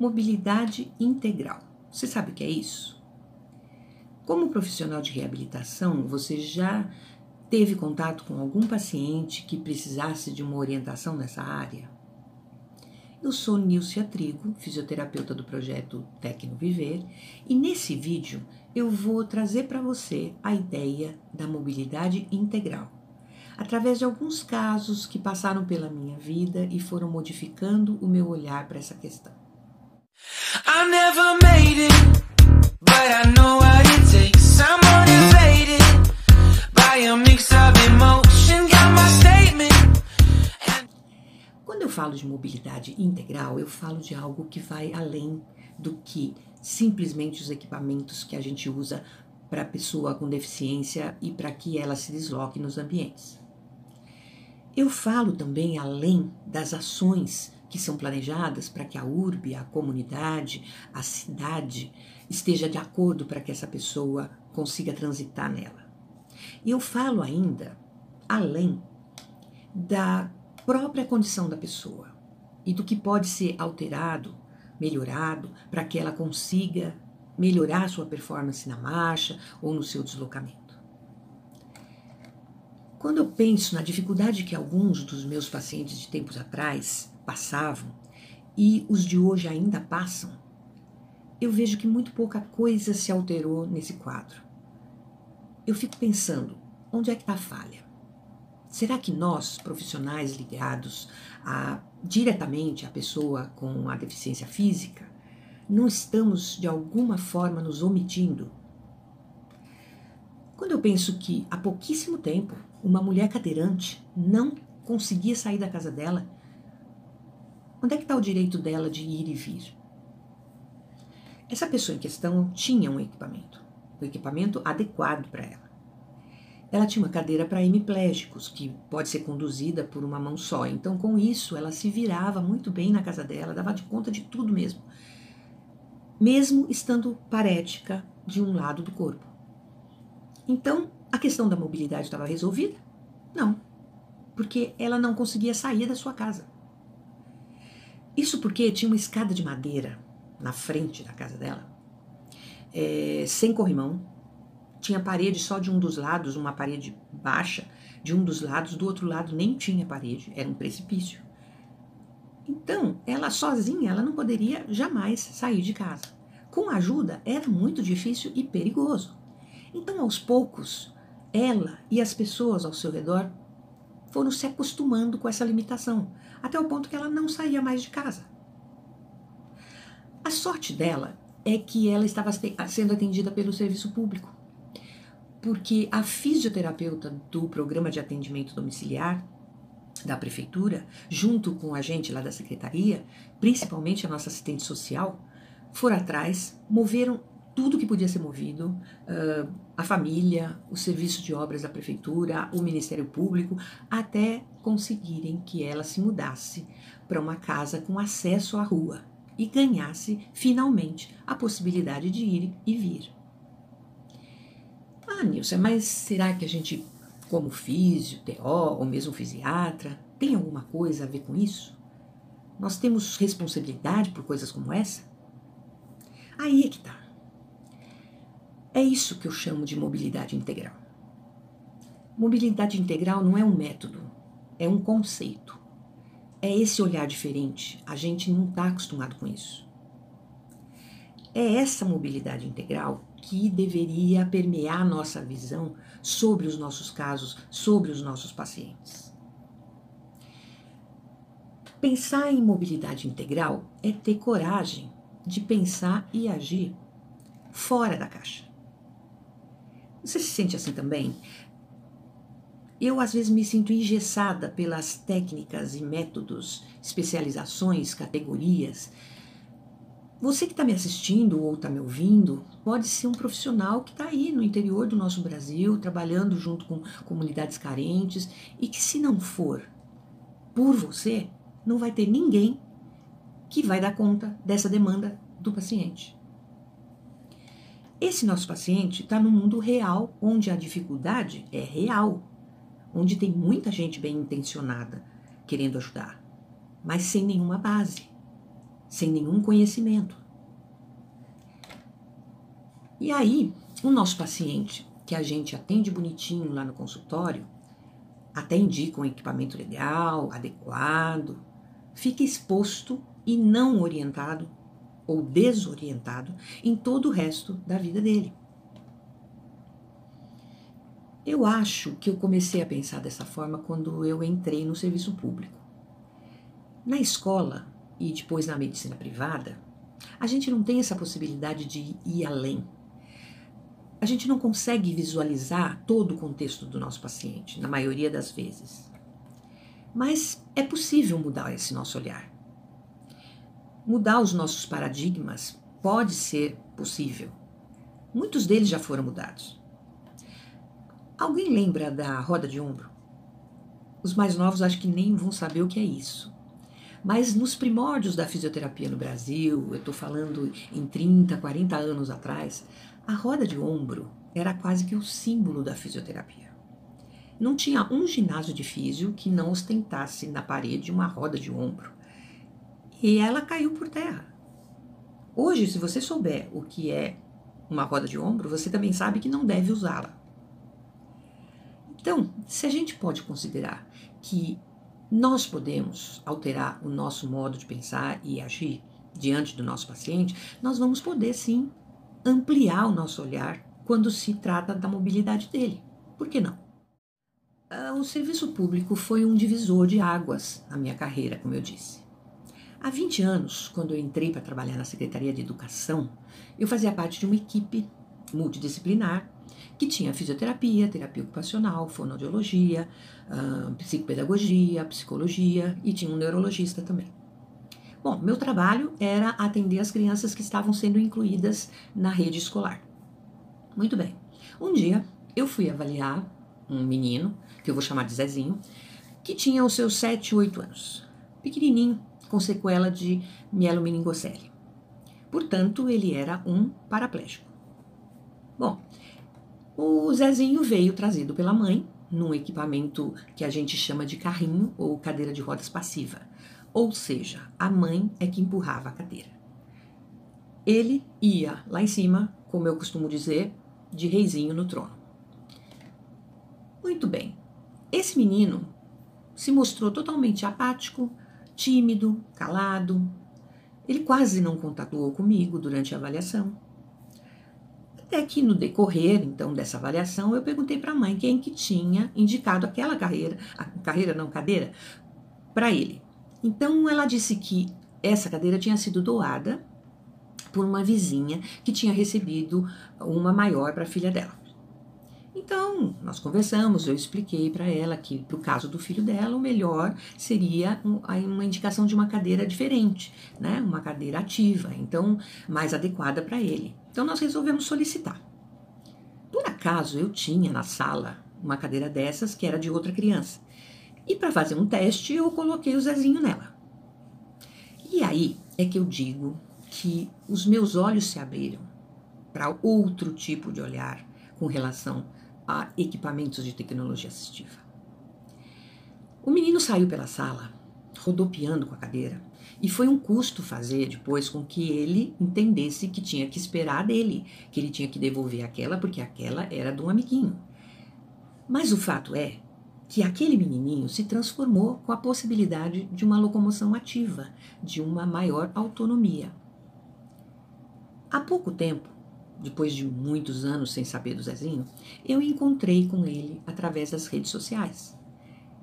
Mobilidade integral. Você sabe o que é isso? Como profissional de reabilitação, você já teve contato com algum paciente que precisasse de uma orientação nessa área? Eu sou Nilcia Trigo, fisioterapeuta do projeto Tecno Viver, e nesse vídeo eu vou trazer para você a ideia da mobilidade integral, através de alguns casos que passaram pela minha vida e foram modificando o meu olhar para essa questão. Quando eu falo de mobilidade integral, eu falo de algo que vai além do que simplesmente os equipamentos que a gente usa para a pessoa com deficiência e para que ela se desloque nos ambientes. Eu falo também além das ações que são planejadas para que a urbe, a comunidade, a cidade esteja de acordo para que essa pessoa consiga transitar nela. E eu falo ainda além da própria condição da pessoa e do que pode ser alterado, melhorado, para que ela consiga melhorar sua performance na marcha ou no seu deslocamento. Quando eu penso na dificuldade que alguns dos meus pacientes de tempos atrás passavam e os de hoje ainda passam, eu vejo que muito pouca coisa se alterou nesse quadro. Eu fico pensando, onde é que está a falha? Será que nós, profissionais ligados a, diretamente à pessoa com a deficiência física, não estamos de alguma forma nos omitindo? Quando eu penso que há pouquíssimo tempo uma mulher cadeirante não conseguia sair da casa dela Onde é que está o direito dela de ir e vir? Essa pessoa em questão tinha um equipamento, um equipamento adequado para ela. Ela tinha uma cadeira para hemiplégicos, que pode ser conduzida por uma mão só. Então, com isso, ela se virava muito bem na casa dela, dava de conta de tudo mesmo. Mesmo estando parética de um lado do corpo. Então, a questão da mobilidade estava resolvida? Não, porque ela não conseguia sair da sua casa. Isso porque tinha uma escada de madeira na frente da casa dela, é, sem corrimão. Tinha parede só de um dos lados, uma parede baixa de um dos lados, do outro lado nem tinha parede, era um precipício. Então, ela sozinha, ela não poderia jamais sair de casa. Com ajuda, era muito difícil e perigoso. Então, aos poucos, ela e as pessoas ao seu redor foram se acostumando com essa limitação, até o ponto que ela não saía mais de casa. A sorte dela é que ela estava sendo atendida pelo serviço público, porque a fisioterapeuta do programa de atendimento domiciliar da prefeitura, junto com a gente lá da secretaria, principalmente a nossa assistente social, foram atrás, moveram tudo que podia ser movido, uh, a família, o serviço de obras da prefeitura, o Ministério Público, até conseguirem que ela se mudasse para uma casa com acesso à rua e ganhasse finalmente a possibilidade de ir e vir. Ah, Nilson, mas será que a gente, como físio, TO ou mesmo fisiatra, tem alguma coisa a ver com isso? Nós temos responsabilidade por coisas como essa? Aí é que tá. É isso que eu chamo de mobilidade integral. Mobilidade integral não é um método, é um conceito. É esse olhar diferente. A gente não está acostumado com isso. É essa mobilidade integral que deveria permear nossa visão sobre os nossos casos, sobre os nossos pacientes. Pensar em mobilidade integral é ter coragem de pensar e agir fora da caixa. Você se sente assim também? Eu, às vezes, me sinto engessada pelas técnicas e métodos, especializações, categorias. Você que está me assistindo ou está me ouvindo pode ser um profissional que está aí no interior do nosso Brasil, trabalhando junto com comunidades carentes e que, se não for por você, não vai ter ninguém que vai dar conta dessa demanda do paciente. Esse nosso paciente está no mundo real, onde a dificuldade é real, onde tem muita gente bem intencionada querendo ajudar, mas sem nenhuma base, sem nenhum conhecimento. E aí, o nosso paciente, que a gente atende bonitinho lá no consultório, até indica um equipamento legal, adequado, fica exposto e não orientado ou desorientado em todo o resto da vida dele. Eu acho que eu comecei a pensar dessa forma quando eu entrei no serviço público. Na escola e depois na medicina privada, a gente não tem essa possibilidade de ir além. A gente não consegue visualizar todo o contexto do nosso paciente, na maioria das vezes. Mas é possível mudar esse nosso olhar. Mudar os nossos paradigmas pode ser possível. Muitos deles já foram mudados. Alguém lembra da roda de ombro? Os mais novos acho que nem vão saber o que é isso. Mas nos primórdios da fisioterapia no Brasil, eu estou falando em 30, 40 anos atrás, a roda de ombro era quase que o símbolo da fisioterapia. Não tinha um ginásio de físio que não ostentasse na parede uma roda de ombro. E ela caiu por terra. Hoje, se você souber o que é uma roda de ombro, você também sabe que não deve usá-la. Então, se a gente pode considerar que nós podemos alterar o nosso modo de pensar e agir diante do nosso paciente, nós vamos poder sim ampliar o nosso olhar quando se trata da mobilidade dele. Por que não? Ah, o serviço público foi um divisor de águas na minha carreira, como eu disse. Há 20 anos, quando eu entrei para trabalhar na Secretaria de Educação, eu fazia parte de uma equipe multidisciplinar que tinha fisioterapia, terapia ocupacional, fonoaudiologia, psicopedagogia, psicologia e tinha um neurologista também. Bom, meu trabalho era atender as crianças que estavam sendo incluídas na rede escolar. Muito bem. Um dia eu fui avaliar um menino, que eu vou chamar de Zezinho, que tinha os seus 7, 8 anos. Pequenininho, com sequela de mielomeningocele. Portanto, ele era um paraplégico. Bom, o Zezinho veio trazido pela mãe num equipamento que a gente chama de carrinho ou cadeira de rodas passiva. Ou seja, a mãe é que empurrava a cadeira. Ele ia lá em cima, como eu costumo dizer, de reizinho no trono. Muito bem. Esse menino se mostrou totalmente apático, tímido, calado. Ele quase não contatou comigo durante a avaliação. Até que no decorrer, então, dessa avaliação, eu perguntei para a mãe quem que tinha indicado aquela carreira, a carreira não cadeira, para ele. Então ela disse que essa cadeira tinha sido doada por uma vizinha que tinha recebido uma maior para a filha dela. Então, nós conversamos, eu expliquei para ela que, para o caso do filho dela, o melhor seria uma indicação de uma cadeira diferente, né? uma cadeira ativa, então mais adequada para ele. Então, nós resolvemos solicitar. Por acaso, eu tinha na sala uma cadeira dessas que era de outra criança. E para fazer um teste, eu coloquei o Zezinho nela. E aí é que eu digo que os meus olhos se abriram para outro tipo de olhar com relação a equipamentos de tecnologia assistiva. O menino saiu pela sala, rodopiando com a cadeira, e foi um custo fazer depois com que ele entendesse que tinha que esperar dele, que ele tinha que devolver aquela porque aquela era de um amiguinho. Mas o fato é que aquele menininho se transformou com a possibilidade de uma locomoção ativa, de uma maior autonomia. Há pouco tempo, depois de muitos anos sem saber do Zezinho, eu encontrei com ele através das redes sociais.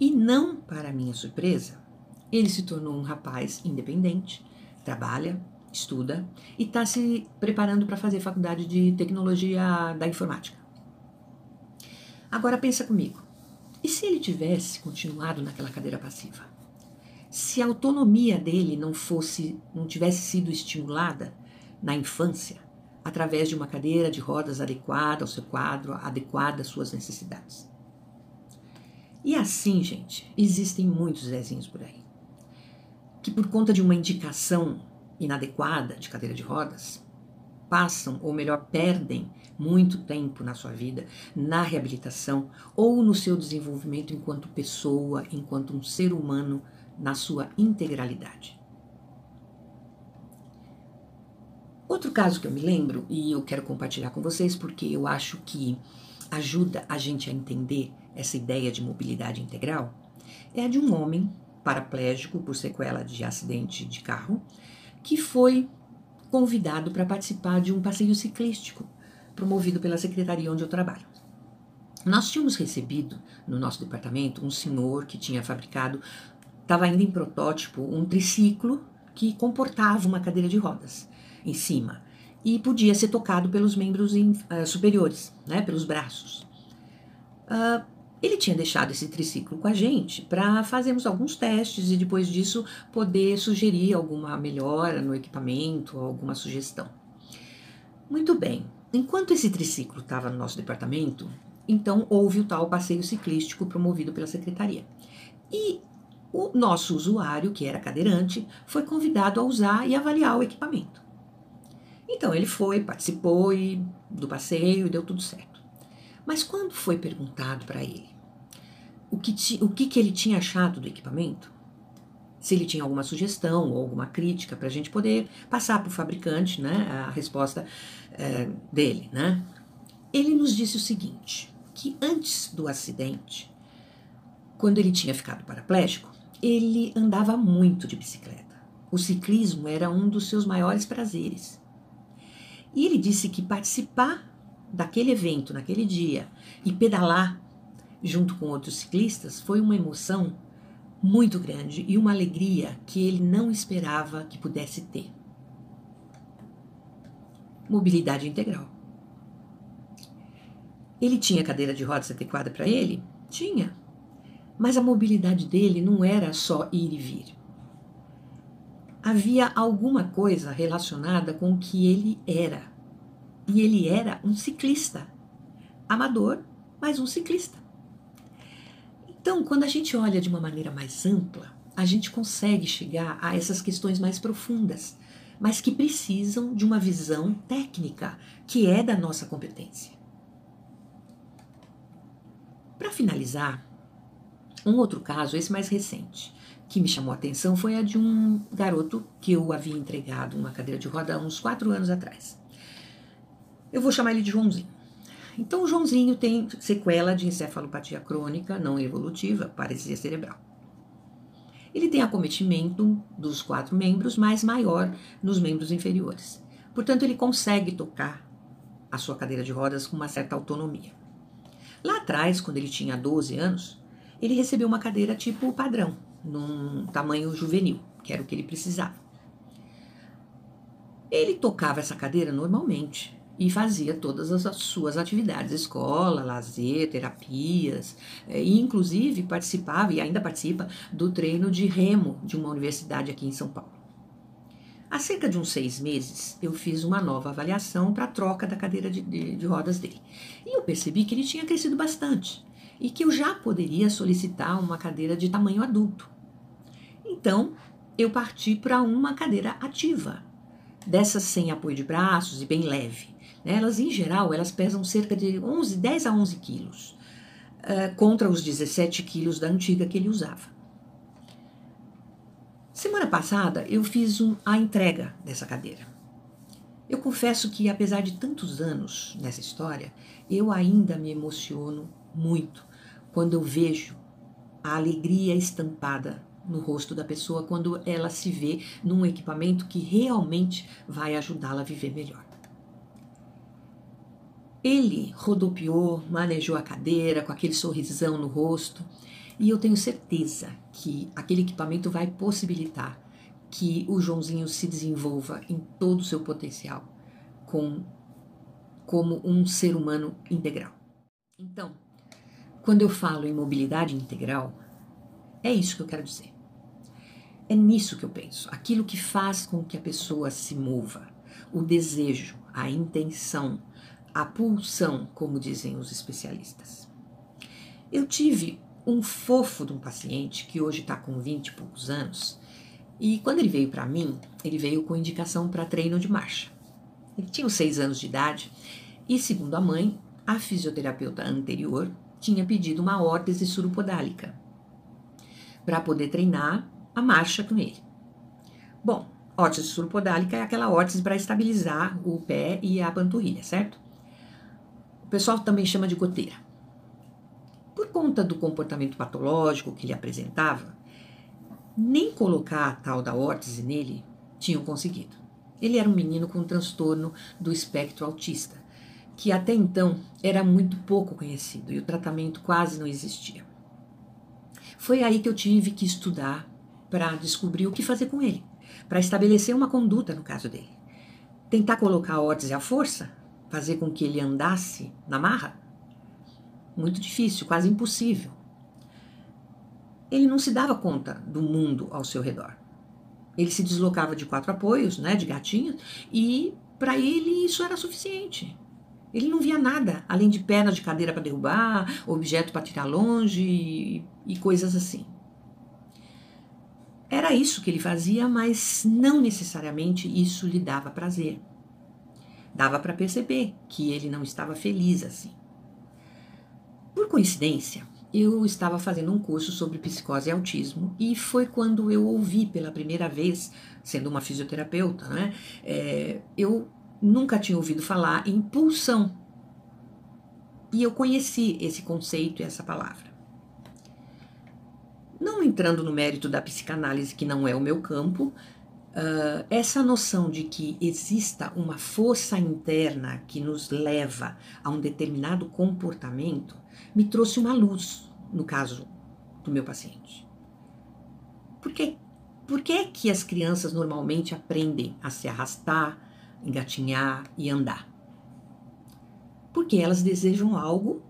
E não para minha surpresa, ele se tornou um rapaz independente, trabalha, estuda e está se preparando para fazer faculdade de tecnologia da informática. Agora pensa comigo. E se ele tivesse continuado naquela cadeira passiva? Se a autonomia dele não fosse, não tivesse sido estimulada na infância, através de uma cadeira de rodas adequada ao seu quadro, adequada às suas necessidades. E assim, gente, existem muitos Zezinhos por aí, que por conta de uma indicação inadequada de cadeira de rodas, passam, ou melhor, perdem muito tempo na sua vida na reabilitação ou no seu desenvolvimento enquanto pessoa, enquanto um ser humano na sua integralidade. Outro caso que eu me lembro, e eu quero compartilhar com vocês porque eu acho que ajuda a gente a entender essa ideia de mobilidade integral, é a de um homem paraplégico por sequela de acidente de carro que foi convidado para participar de um passeio ciclístico promovido pela secretaria onde eu trabalho. Nós tínhamos recebido no nosso departamento um senhor que tinha fabricado, estava ainda em protótipo, um triciclo que comportava uma cadeira de rodas em cima e podia ser tocado pelos membros in, uh, superiores, né, pelos braços. Uh, ele tinha deixado esse triciclo com a gente para fazermos alguns testes e depois disso poder sugerir alguma melhora no equipamento, alguma sugestão. Muito bem. Enquanto esse triciclo estava no nosso departamento, então houve o tal passeio ciclístico promovido pela secretaria. E o nosso usuário, que era cadeirante, foi convidado a usar e avaliar o equipamento. Então ele foi, participou e, do passeio e deu tudo certo. Mas quando foi perguntado para ele o, que, ti, o que, que ele tinha achado do equipamento, se ele tinha alguma sugestão ou alguma crítica para a gente poder passar para o fabricante né, a resposta é, dele, né? Ele nos disse o seguinte: que antes do acidente, quando ele tinha ficado paraplégico, ele andava muito de bicicleta. O ciclismo era um dos seus maiores prazeres. E ele disse que participar daquele evento, naquele dia, e pedalar junto com outros ciclistas foi uma emoção muito grande e uma alegria que ele não esperava que pudesse ter. Mobilidade integral. Ele tinha cadeira de rodas adequada para ele? Tinha. Mas a mobilidade dele não era só ir e vir. Havia alguma coisa relacionada com o que ele era. E ele era um ciclista. Amador, mas um ciclista. Então, quando a gente olha de uma maneira mais ampla, a gente consegue chegar a essas questões mais profundas, mas que precisam de uma visão técnica, que é da nossa competência. Para finalizar, um outro caso, esse mais recente, que me chamou a atenção foi a de um garoto que eu havia entregado uma cadeira de roda há uns quatro anos atrás. Eu vou chamar ele de Joãozinho. Então, o Joãozinho tem sequela de encefalopatia crônica não evolutiva, paralisia cerebral. Ele tem acometimento dos quatro membros, mas maior nos membros inferiores. Portanto, ele consegue tocar a sua cadeira de rodas com uma certa autonomia. Lá atrás, quando ele tinha 12 anos, ele recebeu uma cadeira tipo padrão, num tamanho juvenil, que era o que ele precisava. Ele tocava essa cadeira normalmente e fazia todas as suas atividades, escola, lazer, terapias, eh, e inclusive participava e ainda participa do treino de remo de uma universidade aqui em São Paulo. Há cerca de uns seis meses, eu fiz uma nova avaliação para a troca da cadeira de, de, de, rodas dele. E eu percebi que ele tinha crescido bastante e que eu já poderia solicitar uma cadeira de tamanho adulto. Então, eu parti para uma cadeira ativa, dessas sem apoio de braços e bem leve. Né? Elas, em geral, elas pesam cerca de 11, 10 a 11 quilos, contra os 17 quilos da antiga que ele usava. Semana passada eu fiz a entrega dessa cadeira. Eu confesso que, apesar de tantos anos nessa história, eu ainda me emociono muito quando eu vejo a alegria estampada no rosto da pessoa quando ela se vê num equipamento que realmente vai ajudá-la a viver melhor. Ele rodopiou, manejou a cadeira com aquele sorrisão no rosto e eu tenho certeza que aquele equipamento vai possibilitar que o Joãozinho se desenvolva em todo o seu potencial com, como um ser humano integral. Então, quando eu falo em mobilidade integral, é isso que eu quero dizer. É nisso que eu penso. Aquilo que faz com que a pessoa se mova, o desejo, a intenção, a pulsão, como dizem os especialistas. Eu tive um fofo de um paciente que hoje está com 20 e poucos anos. E quando ele veio para mim, ele veio com indicação para treino de marcha. Ele tinha seis anos de idade e, segundo a mãe, a fisioterapeuta anterior tinha pedido uma órtese surupodálica para poder treinar a marcha com ele. Bom, Órtese suropodálica é aquela órtese para estabilizar o pé e a panturrilha, certo? O pessoal também chama de goteira. Por conta do comportamento patológico que ele apresentava, nem colocar a tal da órtese nele tinham conseguido. Ele era um menino com transtorno do espectro autista, que até então era muito pouco conhecido e o tratamento quase não existia. Foi aí que eu tive que estudar para descobrir o que fazer com ele, para estabelecer uma conduta no caso dele. Tentar colocar órtese à força, fazer com que ele andasse na marra? Muito difícil, quase impossível. Ele não se dava conta do mundo ao seu redor. Ele se deslocava de quatro apoios, né, de gatinho, e para ele isso era suficiente. Ele não via nada além de pernas de cadeira para derrubar, objeto para tirar longe e, e coisas assim. Era isso que ele fazia, mas não necessariamente isso lhe dava prazer. Dava para perceber que ele não estava feliz assim. Por coincidência, eu estava fazendo um curso sobre psicose e autismo e foi quando eu ouvi pela primeira vez, sendo uma fisioterapeuta, né? É, eu nunca tinha ouvido falar em pulsão. E eu conheci esse conceito e essa palavra. Não entrando no mérito da psicanálise, que não é o meu campo, uh, essa noção de que exista uma força interna que nos leva a um determinado comportamento me trouxe uma luz, no caso do meu paciente. Por quê? Por que, que as crianças normalmente aprendem a se arrastar, engatinhar e andar. Porque elas desejam algo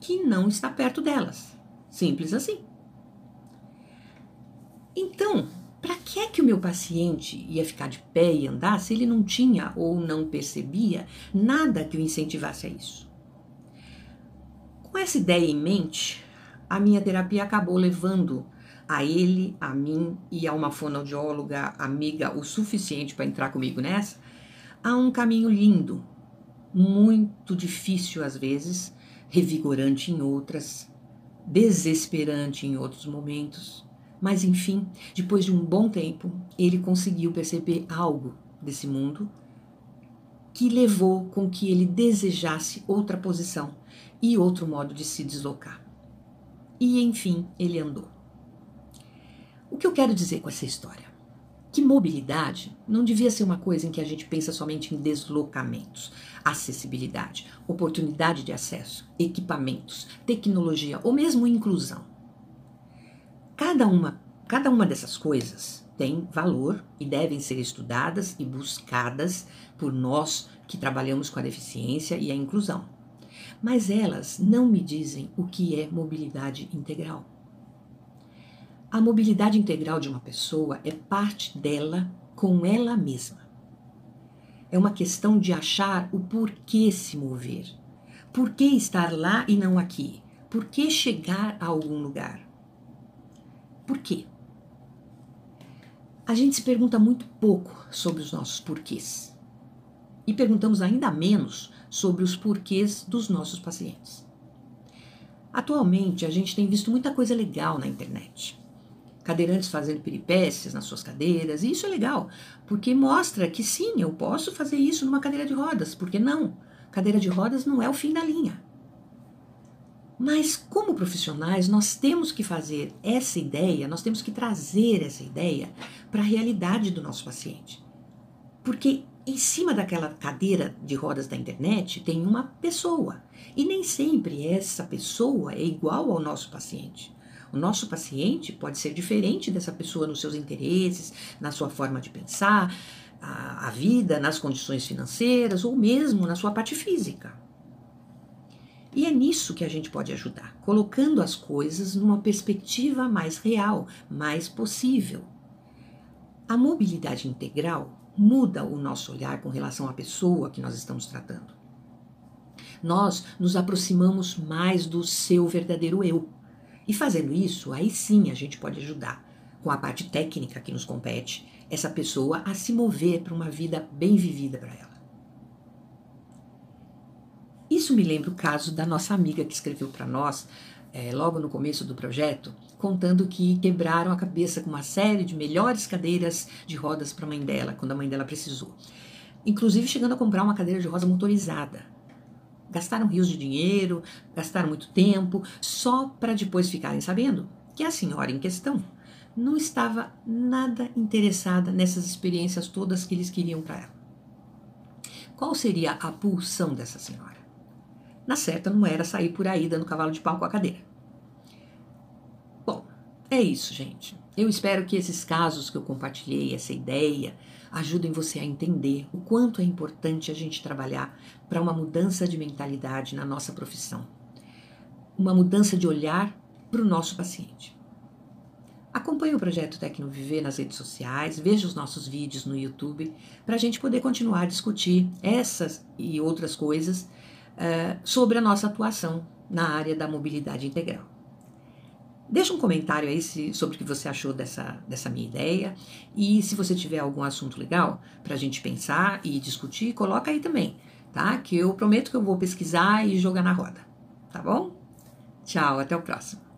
que não está perto delas. Simples assim. Então, para que é que o meu paciente ia ficar de pé e andar se ele não tinha ou não percebia nada que o incentivasse a isso? Com essa ideia em mente, a minha terapia acabou levando a ele, a mim e a uma fonoaudióloga amiga o suficiente para entrar comigo nessa, há um caminho lindo, muito difícil às vezes, revigorante em outras, desesperante em outros momentos. Mas enfim, depois de um bom tempo, ele conseguiu perceber algo desse mundo que levou com que ele desejasse outra posição e outro modo de se deslocar. E enfim, ele andou. O que eu quero dizer com essa história? Que mobilidade não devia ser uma coisa em que a gente pensa somente em deslocamentos, acessibilidade, oportunidade de acesso, equipamentos, tecnologia ou mesmo inclusão. Cada uma, cada uma dessas coisas tem valor e devem ser estudadas e buscadas por nós que trabalhamos com a deficiência e a inclusão. Mas elas não me dizem o que é mobilidade integral. A mobilidade integral de uma pessoa é parte dela com ela mesma. É uma questão de achar o porquê se mover. Por que estar lá e não aqui? Por que chegar a algum lugar? Por quê? A gente se pergunta muito pouco sobre os nossos porquês. E perguntamos ainda menos sobre os porquês dos nossos pacientes. Atualmente, a gente tem visto muita coisa legal na internet cadeirantes fazendo peripécias nas suas cadeiras, e isso é legal, porque mostra que sim, eu posso fazer isso numa cadeira de rodas, porque não? Cadeira de rodas não é o fim da linha. Mas, como profissionais, nós temos que fazer essa ideia, nós temos que trazer essa ideia para a realidade do nosso paciente. Porque em cima daquela cadeira de rodas da internet tem uma pessoa. E nem sempre essa pessoa é igual ao nosso paciente. O nosso paciente pode ser diferente dessa pessoa nos seus interesses, na sua forma de pensar, a, a vida, nas condições financeiras ou mesmo na sua parte física. E é nisso que a gente pode ajudar, colocando as coisas numa perspectiva mais real, mais possível. A mobilidade integral muda o nosso olhar com relação à pessoa que nós estamos tratando. Nós nos aproximamos mais do seu verdadeiro eu, e fazendo isso, aí sim a gente pode ajudar, com a parte técnica que nos compete, essa pessoa a se mover para uma vida bem vivida para ela. Isso me lembra o caso da nossa amiga que escreveu para nós, é, logo no começo do projeto, contando que quebraram a cabeça com uma série de melhores cadeiras de rodas para a mãe dela, quando a mãe dela precisou. Inclusive chegando a comprar uma cadeira de roda motorizada. Gastaram rios de dinheiro, gastaram muito tempo, só para depois ficarem sabendo que a senhora em questão não estava nada interessada nessas experiências todas que eles queriam para ela. Qual seria a pulsão dessa senhora? Na certa, não era sair por aí dando cavalo de pau com a cadeira. É isso, gente. Eu espero que esses casos que eu compartilhei, essa ideia, ajudem você a entender o quanto é importante a gente trabalhar para uma mudança de mentalidade na nossa profissão. Uma mudança de olhar para o nosso paciente. Acompanhe o projeto Tecno Viver nas redes sociais, veja os nossos vídeos no YouTube, para a gente poder continuar a discutir essas e outras coisas uh, sobre a nossa atuação na área da mobilidade integral. Deixa um comentário aí se, sobre o que você achou dessa, dessa minha ideia. E se você tiver algum assunto legal para a gente pensar e discutir, coloca aí também, tá? Que eu prometo que eu vou pesquisar e jogar na roda, tá bom? Tchau, até o próximo.